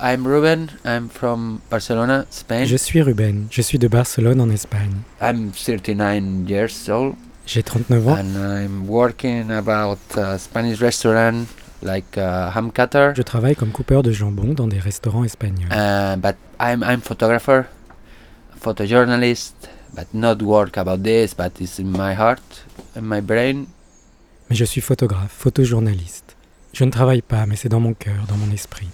I'm Ruben. I'm from Barcelona, Spain. Je suis Ruben, je suis de Barcelone en Espagne. I'm 39 years old J'ai 39 ans. and I'm working about a Spanish restaurant like ham cutter. Je travaille comme coupeur de jambon dans des restaurants espagnols. Uh, but I'm I'm photographer, photojournalist, but not work about this. But it's in my heart, in my brain. Mais je suis photographe, photojournaliste. Je ne travaille pas, mais c'est dans mon cœur, dans mon esprit.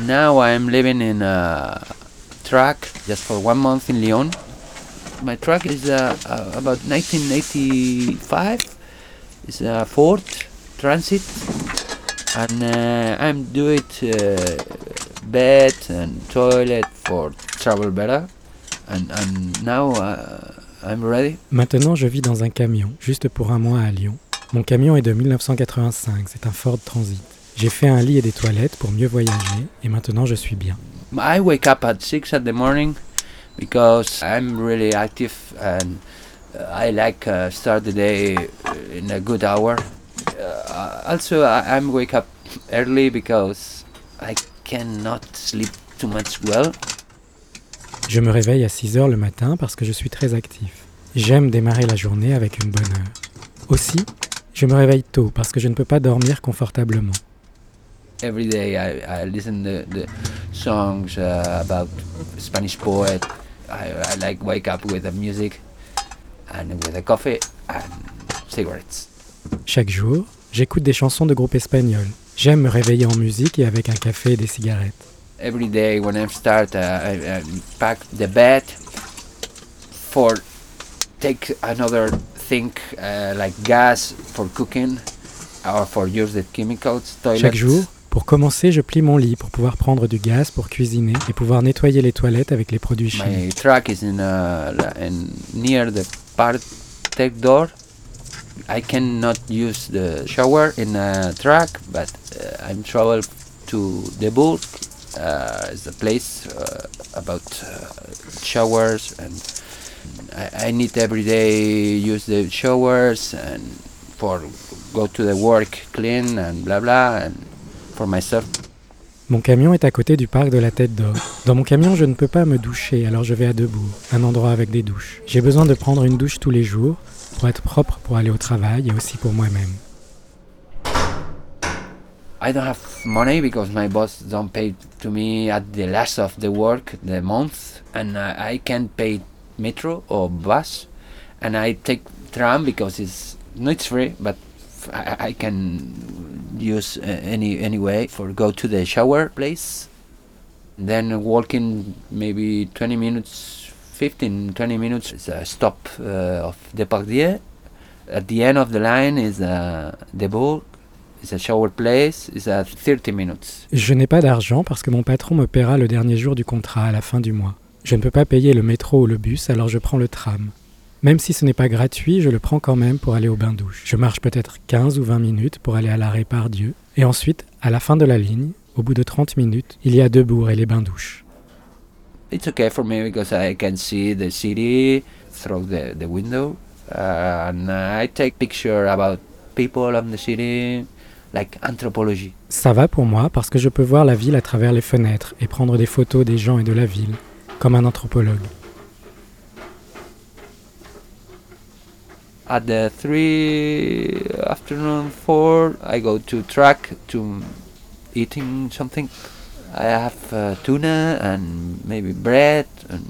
Now I'm living in a truck just for one month in Lyon. My truck is uh, uh, about 1985. It's a Ford Transit, and uh, I'm doing uh, bed and toilet for travel better. And and now uh, I'm ready. Maintenant, je vis dans un camion, juste pour un mois à Lyon. Mon camion est de 1985, c'est un Ford Transit. J'ai fait un lit et des toilettes pour mieux voyager, et maintenant je suis bien. I wake up at six at the morning because I'm really active and I like uh, start the day in a good hour. Uh, also, I, I'm wake up early because I cannot sleep too much well. Je me réveille à 6 heures le matin parce que je suis très actif. J'aime démarrer la journée avec une bonne heure. Aussi, je me réveille tôt parce que je ne peux pas dormir confortablement. Every day I, I listen to the songs uh, about Spanish poet. I, I like wake up with the music and with a coffee and cigarettes. Chaque jour, j'écoute des chansons de groupes espagnols. J'aime me réveiller en musique et avec un café et des cigarettes. every day when I start, uh, I, I pack the bed for take another thing uh, like gas for cooking or for use the chemicals. Toilets. Chaque jour, pour commencer, je plie mon lit pour pouvoir prendre du gaz pour cuisiner et pouvoir nettoyer les toilettes avec les produits My chimiques. truck is in, la- in near the tech door. I cannot use the shower in a truck, but uh, I'm travel to the book. Uh, it's a place uh, about uh, showers, and I, I need every day use the showers and for go to the work clean and blah blah and for myself. Mon camion est à côté du parc de la Tête d'Or. Dans mon camion, je ne peux pas me doucher, alors je vais à Debout, un endroit avec des douches. J'ai besoin de prendre une douche tous les jours pour être propre pour aller au travail et aussi pour moi-même. I don't have money because my boss don't pay to me at the last of the work the month and I, I can't pay metro or bus and I take tram because it's not free but I, I can use uh, any any way for go to the shower place then walking maybe 20 minutes 15 20 minutes is a stop uh, of Depardieu at the end of the line is uh, the bowl it's a shower place. It's at 30 minutes. Je n'ai pas d'argent parce que mon patron me paiera le dernier jour du contrat à la fin du mois. Je ne peux pas payer le métro ou le bus, alors je prends le tram. Même si ce n'est pas gratuit, je le prends quand même pour aller au bain-douche. Je marche peut-être 15 ou 20 minutes pour aller à l'arrêt par Dieu. Et ensuite, à la fin de la ligne, au bout de 30 minutes, il y a Debourg et les bains-douches. It's okay for me because I can see the city through the, the window. Uh, and I take picture about people of the city, like anthropology. Ça va pour moi parce que je peux voir la ville à travers les fenêtres et prendre des photos des gens et de la ville, comme un anthropologue. At the three afternoon four, I go to track to eating something. I have uh, tuna and maybe bread and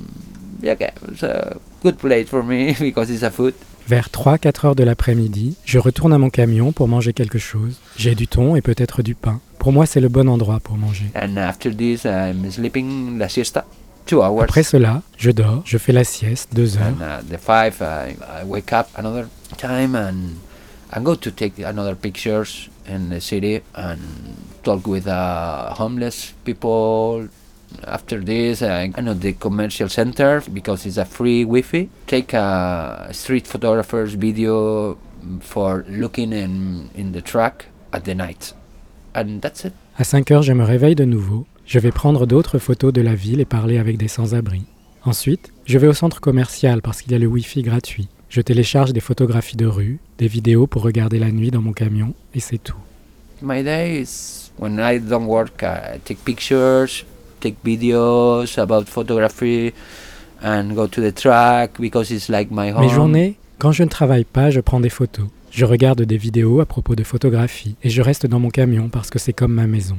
yeah, okay, it's a good place for me because it's a food. Vers 3-4 heures de l'après-midi, je retourne à mon camion pour manger quelque chose. J'ai du thon et peut-être du pain. Pour moi, c'est le bon endroit pour manger. And after this, I'm sleeping la siesta, two hours. Après cela, je dors, je fais la sieste, deux heures. and uh, the five, I, I wake up another time and I go to take another pictures in the city and talk with uh, homeless people. After this, I I know the commercial center because it's a free Wi-Fi. Take a street photographer's video for looking in in the track at the night, and that's it. À 5 heures, je me réveille de nouveau. Je vais prendre d'autres photos de la ville et parler avec des sans-abri. Ensuite, je vais au centre commercial parce qu'il y a le Wi-Fi gratuit. Je télécharge des photographies de rue, des vidéos pour regarder la nuit dans mon camion, et c'est tout. my day is when I don't work, I take pictures, take videos about photography, and go to the track because it's like my home. Mes journées, quand je ne travaille pas, je prends des photos. Je regarde des vidéos à propos de photographie et je reste dans mon camion parce que c'est comme ma maison.